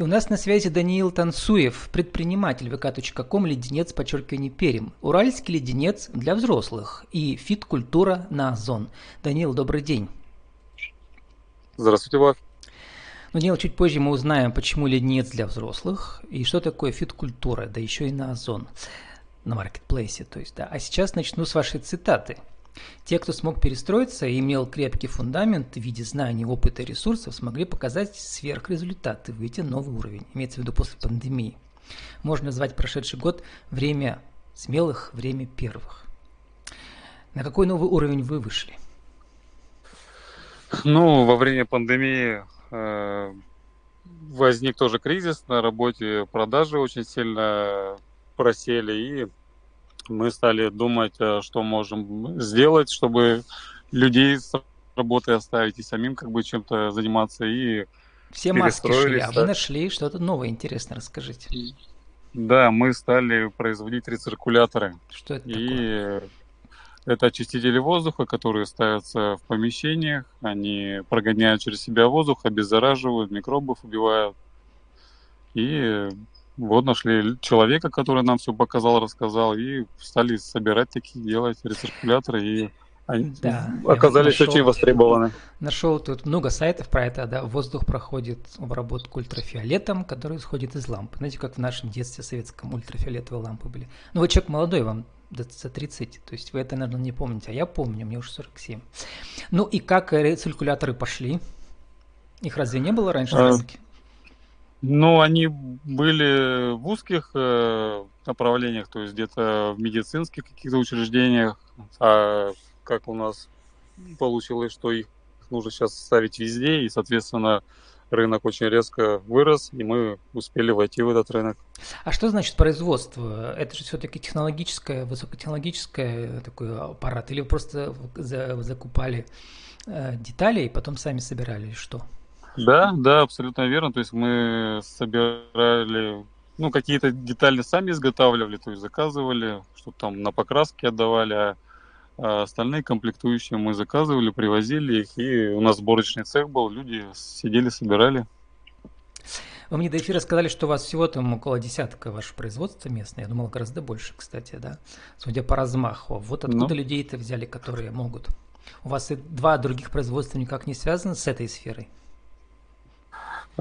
И у нас на связи Даниил Танцуев, предприниматель vk.com, леденец, подчеркивание, Перим. Уральский леденец для взрослых и фит-культура на Озон. Даниил, добрый день. Здравствуйте, Влад. Ну, Даниил, чуть позже мы узнаем, почему леденец для взрослых и что такое фит-культура, да еще и на Озон, на маркетплейсе, то есть, да. А сейчас начну с вашей цитаты – те, кто смог перестроиться и имел крепкий фундамент в виде знаний, опыта и ресурсов, смогли показать сверхрезультаты, выйти на новый уровень, имеется в виду после пандемии. Можно назвать прошедший год время смелых, время первых. На какой новый уровень вы вышли? Ну, во время пандемии э, возник тоже кризис на работе, продажи очень сильно просели, и мы стали думать, э, что можем сделать, чтобы людей с работы оставить и самим как бы чем-то заниматься и все маски шли, а вы нашли что-то новое интересное, расскажите. Да, мы стали производить рециркуляторы. Что это и такое? Это очистители воздуха, которые ставятся в помещениях. Они прогоняют через себя воздух, обеззараживают, микробов убивают. И вот нашли человека, который нам все показал, рассказал, и стали собирать такие, делать рециркуляторы, и они да, оказались нашел, очень востребованы. Нашел тут много сайтов про это, да, воздух проходит обработку ультрафиолетом, который исходит из лампы. Знаете, как в нашем детстве советском ультрафиолетовые лампы были. Ну, вы человек молодой, вам за 30, то есть вы это, наверное, не помните, а я помню, мне уже 47. Ну и как рециркуляторы пошли? Их разве не было раньше на а? Ну, они были в узких э, направлениях, то есть где-то в медицинских каких-то учреждениях, а как у нас получилось, что их нужно сейчас ставить везде, и, соответственно, рынок очень резко вырос, и мы успели войти в этот рынок. А что значит производство? Это же все-таки технологическое, высокотехнологическое такой аппарат, или вы просто закупали э, детали и потом сами собирали, что? Да, да, абсолютно верно. То есть мы собирали, ну, какие-то детали сами изготавливали, то есть заказывали, что там на покраске отдавали, а, а остальные комплектующие мы заказывали, привозили их, и у нас сборочный цех был, люди сидели, собирали. Вы мне до эфира сказали, что у вас всего там около десятка ваше производство местное. Я думал, гораздо больше, кстати, да. Судя по размаху. Вот откуда ну. людей-то взяли, которые могут? У вас и два других производства никак не связаны с этой сферой?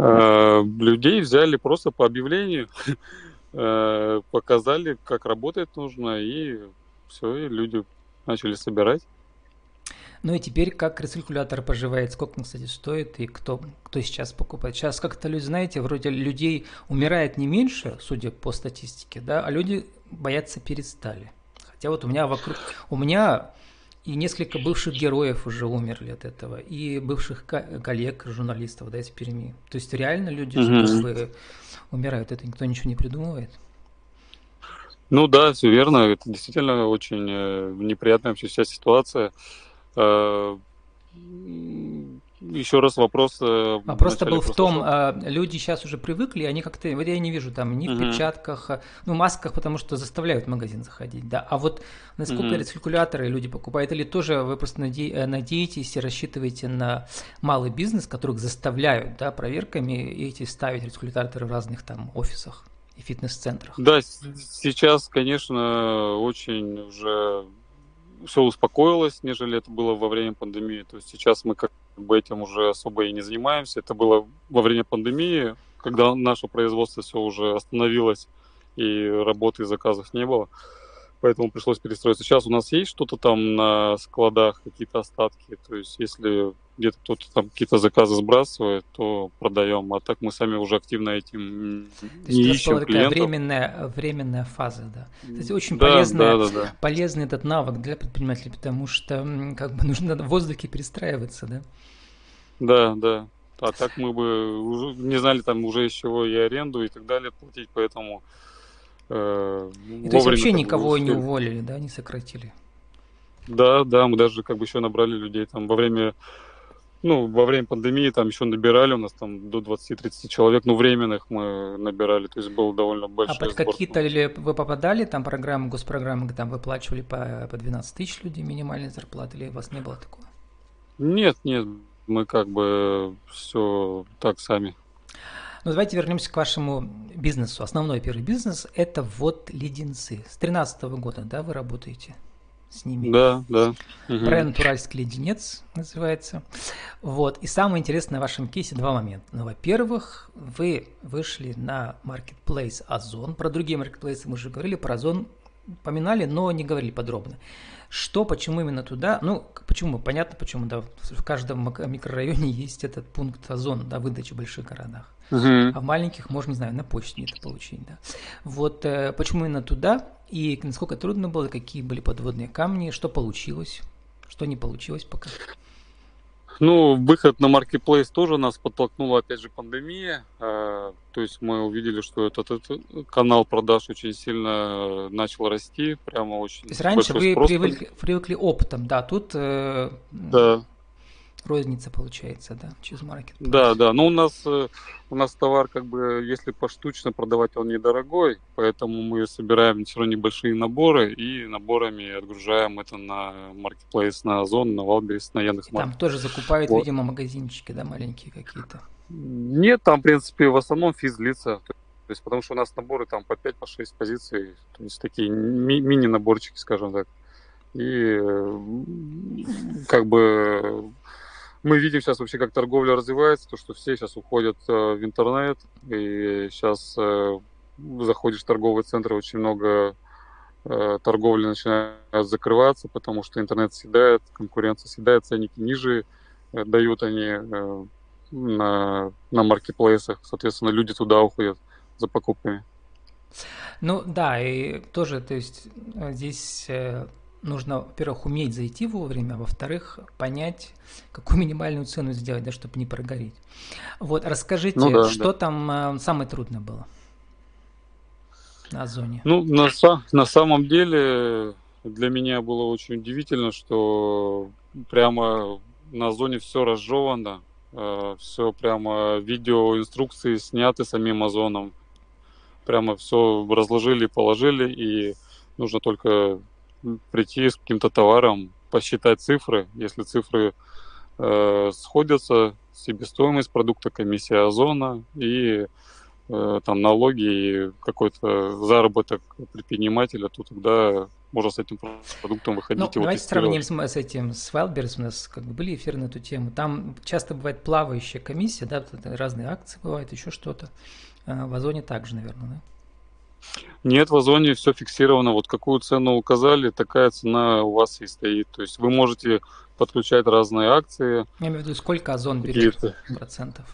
Э, людей взяли просто по объявлению, э, показали, как работать нужно, и все, и люди начали собирать. Ну и теперь как рециркулятор поживает, сколько он, кстати, стоит и кто, кто сейчас покупает. Сейчас как-то люди, знаете, вроде людей умирает не меньше, судя по статистике, да, а люди бояться перестали. Хотя вот у меня вокруг, у меня и несколько бывших героев уже умерли от этого, и бывших коллег, журналистов, да, из Перми. То есть реально люди mm-hmm. умирают, это никто ничего не придумывает. Ну да, все верно, это действительно очень э, неприятная вообще вся ситуация. Еще раз вопрос. Э, Вопрос-то был в том, а, люди сейчас уже привыкли, они как-то, вот я не вижу там ни в угу. перчатках, а, ну, масках, потому что заставляют в магазин заходить, да. А вот насколько угу. рециркуляторы люди покупают, или тоже вы просто наде- э, надеетесь и рассчитываете на малый бизнес, которых заставляют, да, проверками эти ставить рециркуляторы в разных там офисах и фитнес-центрах? Да, сейчас, конечно, очень уже все успокоилось, нежели это было во время пандемии. То есть сейчас мы как бы этим уже особо и не занимаемся. Это было во время пандемии, когда наше производство все уже остановилось и работы и заказов не было поэтому пришлось перестроиться. Сейчас у нас есть что-то там на складах, какие-то остатки, то есть если где-то кто-то там какие-то заказы сбрасывает, то продаем, а так мы сами уже активно этим то не есть ищем клиентов. временная, временная фаза, да. Кстати, очень да, полезная, да, да, да. полезный этот навык для предпринимателей, потому что как бы нужно в воздухе перестраиваться, да? Да, да. А так мы бы уже не знали там уже из чего и аренду и так далее платить, поэтому Э, и то есть вообще никого не уволили, да, не сократили? Да, да, мы даже как бы еще набрали людей там во время, ну, во время пандемии там еще набирали у нас там до 20-30 человек, ну, временных мы набирали, то есть был довольно большой А под какие-то ли вы попадали там программы, госпрограммы, там выплачивали по, по 12 тысяч людей минимальной зарплаты, или у вас не было такого? Нет, нет, мы как бы все так сами. Ну, давайте вернемся к вашему бизнесу. Основной первый бизнес – это вот леденцы. С 2013 года, да, вы работаете? С ними. Да, да. Бренд «Уральский леденец» называется. Вот. И самое интересное в вашем кейсе два момента. Ну, во-первых, вы вышли на marketplace Озон. Про другие маркетплейсы мы уже говорили, про Озон поминали, но не говорили подробно. Что, почему именно туда? Ну, почему? Понятно, почему, да. В каждом микрорайоне есть этот пункт озон, да, выдачи в больших городах. Угу. А в маленьких можно, не знаю, на почте это получить, да. Вот э, почему именно туда и насколько трудно было, какие были подводные камни, что получилось, что не получилось пока. Ну, выход на Marketplace тоже нас подтолкнула, опять же, пандемия. А, то есть мы увидели, что этот, этот канал продаж очень сильно начал расти, прямо очень. То есть раньше вы привыкли, привыкли опытом, да, тут э, да розница получается, да, через маркет. Да, да. Но у нас э, у нас товар, как бы, если поштучно продавать, он недорогой, поэтому мы собираем все равно небольшие наборы и наборами отгружаем это на маркетплейс, на Озон, на Валберис, на Яндекс.Маркет. Там тоже закупают, вот. видимо, магазинчики, да, маленькие какие-то. Нет, там, в принципе, в основном физлица. То есть, потому что у нас наборы там по 5, по 6 позиций, то есть такие ми- мини-наборчики, скажем так. И э, как бы мы видим сейчас вообще, как торговля развивается, то, что все сейчас уходят э, в интернет, и сейчас э, заходишь в торговые центры, очень много э, торговли начинает закрываться, потому что интернет съедает, конкуренция съедает, ценники ниже дают они на, на маркетплейсах, соответственно, люди туда уходят за покупками. Ну да, и тоже, то есть здесь нужно, во-первых, уметь зайти вовремя, а во-вторых, понять, какую минимальную цену сделать, да, чтобы не прогореть. Вот, расскажите, ну, да, что да. там э, самое трудное было на зоне? Ну, на, на самом деле для меня было очень удивительно, что прямо на зоне все разжевано, э, все прямо видеоинструкции сняты самим Озоном, прямо все разложили, положили, и нужно только прийти с каким-то товаром, посчитать цифры. Если цифры э, сходятся, себестоимость продукта, комиссия озона и э, там налоги и какой-то заработок предпринимателя, то тогда можно с этим продуктом выходить. Ну, давайте сравним с, с этим, с Wildberries, у нас как бы были эфиры на эту тему. Там часто бывает плавающая комиссия, да, разные акции бывают, еще что-то. А в Озоне также, наверное, да? Нет, в Озоне все фиксировано. Вот какую цену указали, такая цена у вас и стоит. То есть вы можете подключать разные акции. Я имею в виду, сколько Озон берет процентов?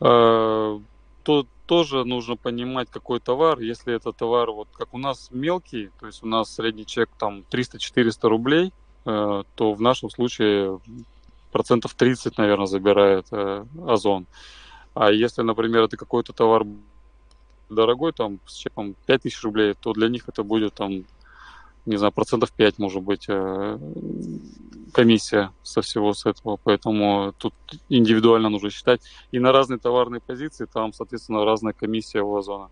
А, тут тоже нужно понимать, какой товар. Если это товар, вот как у нас мелкий, то есть у нас средний чек там 300-400 рублей, э, то в нашем случае процентов 30, наверное, забирает э, Озон. А если, например, это какой-то товар дорогой, там, с чеком 5000 рублей, то для них это будет там, не знаю, процентов 5, может быть, э, комиссия со всего с этого. Поэтому тут индивидуально нужно считать. И на разные товарные позиции там, соответственно, разная комиссия у Озона.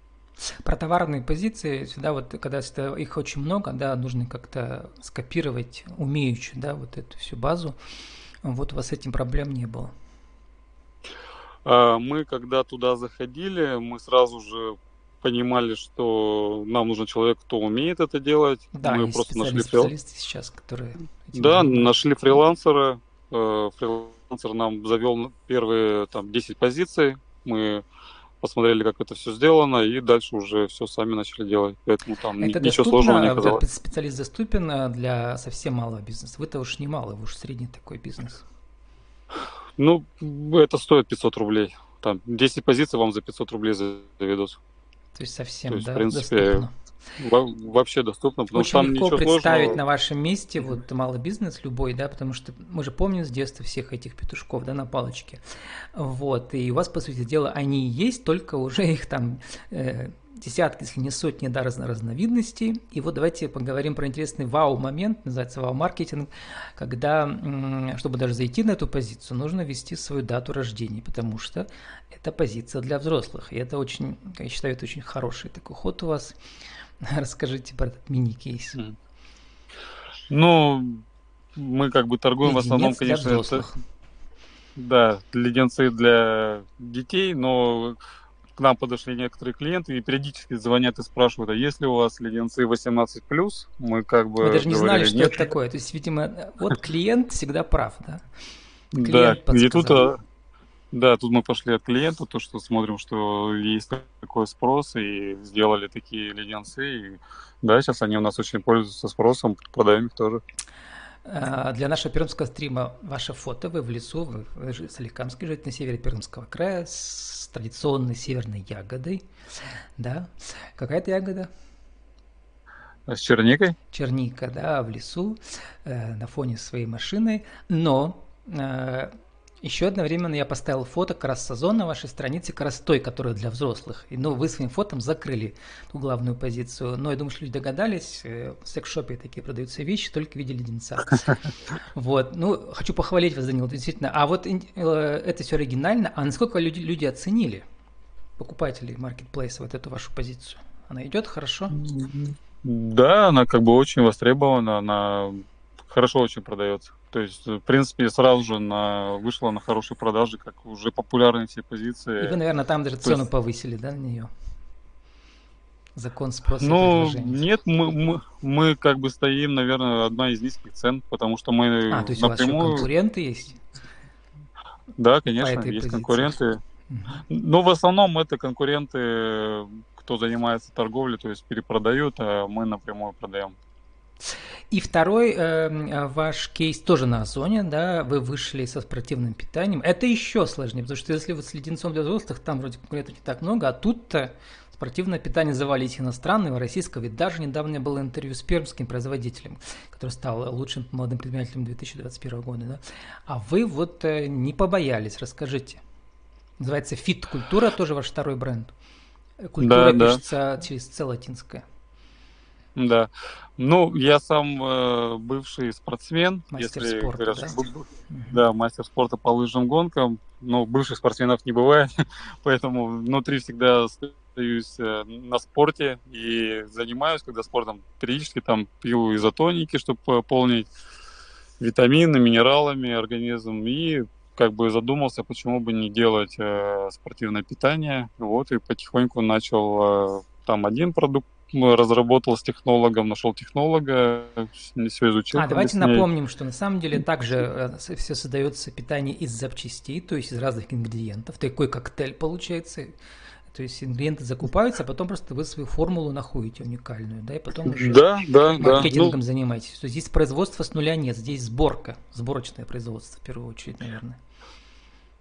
Про товарные позиции, сюда вот, когда их очень много, да, нужно как-то скопировать умеючи, да, вот эту всю базу. Вот у вас с этим проблем не было. А, мы, когда туда заходили, мы сразу же понимали, что нам нужен человек, кто умеет это делать. Да, мы просто нашли специалисты сейчас, которые... Да, нашли фрилансера. Э, фрилансер нам завел первые там 10 позиций. Мы посмотрели, как это все сделано, и дальше уже все сами начали делать. Поэтому там это ничего сложного не оказалось. Специалист доступен э, для совсем малого бизнеса. Вы-то уж не малый, вы уж средний такой бизнес. Ну, это стоит 500 рублей. Там 10 позиций вам за 500 рублей заведут. То есть совсем, То есть, да, в принципе, доступно. Вообще доступно, потому Очень что там легко представить сложного. на вашем месте вот малый бизнес любой, да, потому что мы же помним с детства всех этих петушков, да, на палочке, вот, и у вас, по сути дела, они есть, только уже их там э, десятки, если не сотни, да, разно разновидностей. И вот давайте поговорим про интересный вау-момент, называется вау-маркетинг, когда, чтобы даже зайти на эту позицию, нужно ввести свою дату рождения, потому что это позиция для взрослых. И это очень, я считаю, это очень хороший такой ход у вас. Расскажите про этот мини-кейс. Ну, мы как бы торгуем Единец в основном, конечно, это... да, леденцы для детей, но к нам подошли некоторые клиенты и периодически звонят и спрашивают, а есть ли у вас леденцы 18+, мы как бы... Мы даже не знали, что нет. это такое. То есть, видимо, вот клиент всегда прав, да? Клиент да, и тут, а, да, тут мы пошли от клиента, то, что смотрим, что есть такой спрос, и сделали такие леденцы, и да, сейчас они у нас очень пользуются спросом, продаем их тоже. А, для нашего пермского стрима ваше фото, вы в лесу, вы, вы же Соликамский, живете на севере Пермского края, с традиционной северной ягодой, да. Какая это ягода? С черникой? Черника, да, в лесу, э, на фоне своей машины, но э, еще одновременно я поставил фото как раз на вашей странице, как раз той, которая для взрослых. И, ну, вы своим фотом закрыли ту главную позицию. Но я думаю, что люди догадались, э, в секс-шопе такие продаются вещи только в виде леденца. Вот, ну, хочу похвалить вас, Данил, действительно. А вот э, это все оригинально. А насколько люди, люди оценили, покупатели маркетплейса, вот эту вашу позицию? Она идет хорошо? Да, она как бы очень востребована, она хорошо очень продается. То есть, в принципе, сразу же на, вышла на хорошие продажи, как уже популярные все позиции. И вы, наверное, там даже цену есть... повысили, да, на нее? Закон спроса Ну, нет, мы, мы, мы как бы стоим, наверное, одна из низких цен, потому что мы А, то есть напрямую... у вас конкуренты есть? Да, конечно, есть позиции. конкуренты. Угу. Но в основном это конкуренты, кто занимается торговлей, то есть перепродают, а мы напрямую продаем. И второй э, ваш кейс тоже на Озоне, да, вы вышли со спортивным питанием. Это еще сложнее, потому что если вы с леденцом для взрослых, там вроде конкурентов не так много, а тут-то спортивное питание завалить иностранного, российского. Ведь даже недавно было интервью с пермским производителем, который стал лучшим молодым предпринимателем 2021 года. Да? А вы вот э, не побоялись, расскажите. Называется «Фит-культура», тоже ваш второй бренд. Культура да, пишется да. через С латинское. Да. Ну, я сам э, бывший спортсмен. Мастер если спорта, говорят, да? Что, да, мастер спорта по лыжным гонкам. Но бывших спортсменов не бывает, поэтому внутри всегда остаюсь э, на спорте и занимаюсь, когда спортом периодически там пью изотоники, чтобы пополнить витамины, минералами организм и как бы задумался, почему бы не делать э, спортивное питание. Вот и потихоньку начал э, там один продукт разработал с технологом, нашел технолога, все изучил. А, давайте напомним, что на самом деле также э, все создается питание из запчастей, то есть из разных ингредиентов. Такой коктейль получается. То есть ингредиенты закупаются, а потом просто вы свою формулу находите уникальную, да, и потом уже да, да, маркетингом да. Ну... занимаетесь. То есть здесь производство с нуля нет, здесь сборка, сборочное производство в первую очередь, наверное.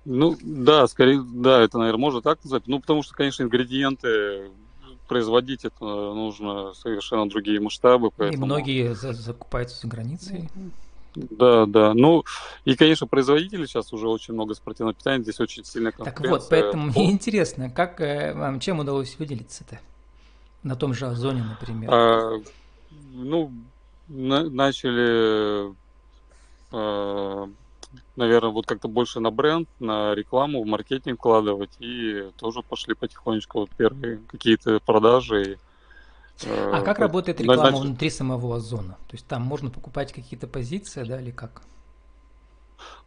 Ну, да, скорее, да, это, наверное, можно так назвать. Ну, потому что, конечно, ингредиенты производить это нужно совершенно другие масштабы. Поэтому... И многие за закупаются за границей. Да, да. Ну, и, конечно, производители сейчас уже очень много спортивного питания, здесь очень сильная конкуренция. Так вот, поэтому мне интересно, как э, вам, чем удалось выделиться-то? На том же Озоне, например. А, ну, на, начали а, наверное, вот как-то больше на бренд, на рекламу, в маркетинг вкладывать, и тоже пошли потихонечку вот первые какие-то продажи. А как работает реклама Значит... внутри самого Озона? То есть там можно покупать какие-то позиции, да, или как?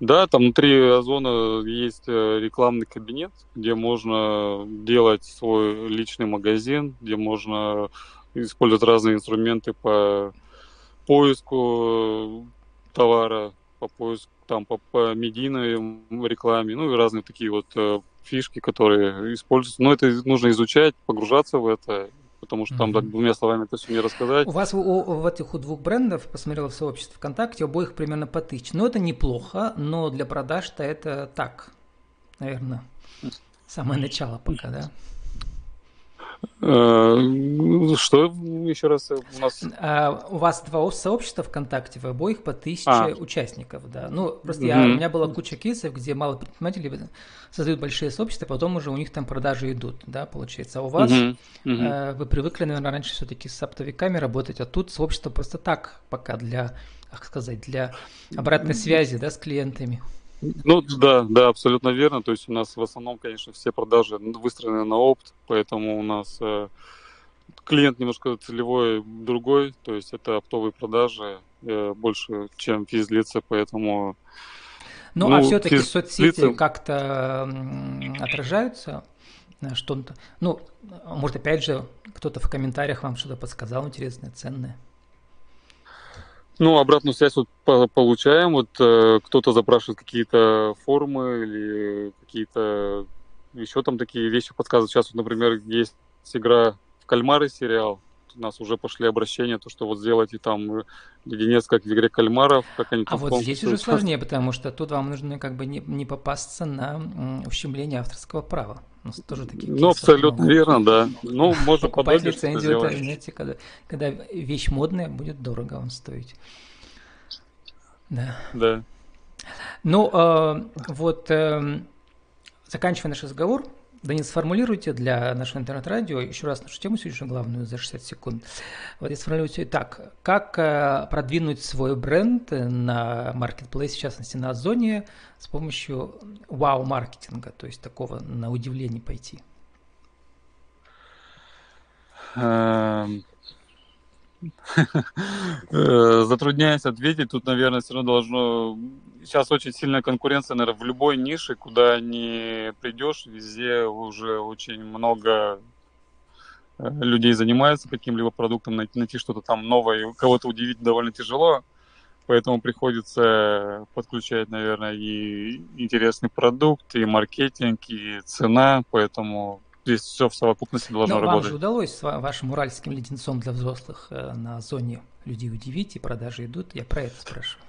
Да, там внутри Озона есть э, рекламный кабинет, где можно делать свой личный магазин, где можно использовать разные инструменты по поиску товара, по поиску там по, по медийной рекламе, ну и разные такие вот э, фишки, которые используются. Но это нужно изучать, погружаться в это, потому что там mm-hmm. двумя словами это все не рассказать. У вас у, у, в этих у двух брендов, посмотрела в сообществе ВКонтакте, обоих примерно по тысяче. Но это неплохо, но для продаж-то это так, наверное, самое начало пока, да? Э, что еще раз у нас? А, у вас два сообщества ВКонтакте, в обоих по тысяче а. участников, да. Ну, просто mm-hmm. я, у меня была куча кейсов, где мало предпринимателей создают большие сообщества, потом уже у них там продажи идут, да, получается. А у вас, mm-hmm. Mm-hmm. вы привыкли, наверное, раньше все-таки с оптовиками работать, а тут сообщество просто так пока для, как сказать, для обратной связи, да, с клиентами. Ну да, да, абсолютно верно. То есть у нас в основном, конечно, все продажи выстроены на опт, поэтому у нас э, клиент немножко целевой другой, то есть это оптовые продажи э, больше, чем физлица, поэтому Ну, а ну а все-таки соцсети как-то отражаются что-то. Ну, может, опять же, кто-то в комментариях вам что-то подсказал интересное, ценное. Ну, обратную связь вот получаем. Вот э, кто-то запрашивает какие-то формы или какие-то еще там такие вещи подсказывают. Сейчас, вот, например, есть игра в кальмары сериал у нас уже пошли обращения, то, что вот сделайте там леденец, как в игре кальмаров, как они А вот здесь уже сложнее, потому что тут вам нужно как бы не, не попасться на ущемление авторского права. У нас тоже такие Ну, абсолютно много. верно, да. Ну, можно Покупать лицензию, это, знаете, когда, когда вещь модная, будет дорого вам стоить. Да. Да. Ну, э, вот, э, заканчивая наш разговор, не сформулируйте для нашего интернет-радио еще раз нашу тему сегодняшнюю главную за 60 секунд. Вот и сформулируйте так. Как э, продвинуть свой бренд на маркетплейсе, в частности на Озоне, с помощью вау-маркетинга, то есть такого на удивление пойти? Э, затрудняюсь ответить. Тут, наверное, все равно должно... Сейчас очень сильная конкуренция, наверное, в любой нише, куда не придешь, везде уже очень много э, людей занимаются каким-либо продуктом, найти, найти что-то там новое, кого-то удивить довольно тяжело, поэтому приходится подключать, наверное, и интересный продукт, и маркетинг, и цена, поэтому здесь все в совокупности должно Но работать. Вам же удалось вашим уральским леденцом для взрослых э, на зоне людей удивить, и продажи идут. Я про это спрашиваю.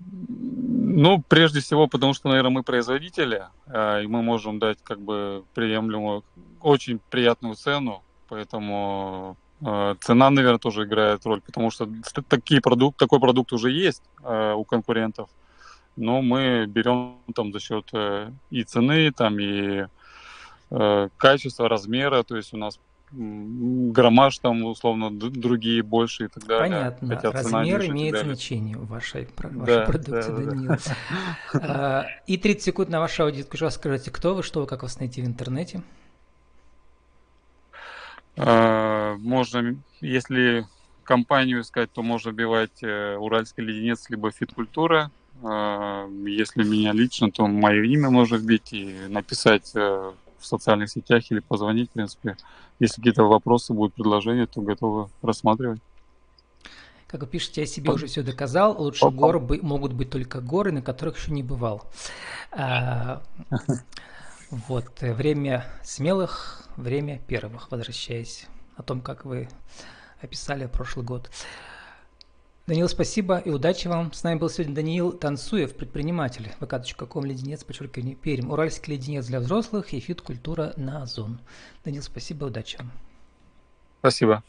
Ну, прежде всего, потому что, наверное, мы производители, э, и мы можем дать как бы приемлемую, очень приятную цену, поэтому э, цена, наверное, тоже играет роль, потому что такие продукт, такой продукт уже есть у конкурентов, но мы берем там за счет и цены, там и качество, размера, то есть у нас граммаж там условно другие больше и так далее. Понятно. Хотя Размер имеет значение в вашей, в вашей да, продукции, да, Данил. Да. И 30 секунд на вашу аудиторию. Скажите, кто вы, что вы, как вас найти в интернете? А, можно, если компанию искать, то можно вбивать э, Уральский леденец, либо фиткультура. Если меня лично, то мое имя можно вбить и написать э, в социальных сетях или позвонить, в принципе. Если какие-то вопросы будут, предложения, то готовы рассматривать. Как вы пишете, я себе уже все доказал. Лучше Опа. гор бы, могут быть только горы, на которых еще не бывал. А, вот, время смелых, время первых, возвращаясь о том, как вы описали прошлый год. Даниил, спасибо и удачи вам. С нами был сегодня Даниил Танцуев, предприниматель. vk.com, леденец, подчеркивание, Пермь. Уральский леденец для взрослых и фит-культура на Озон. Даниил, спасибо, удачи вам. Спасибо.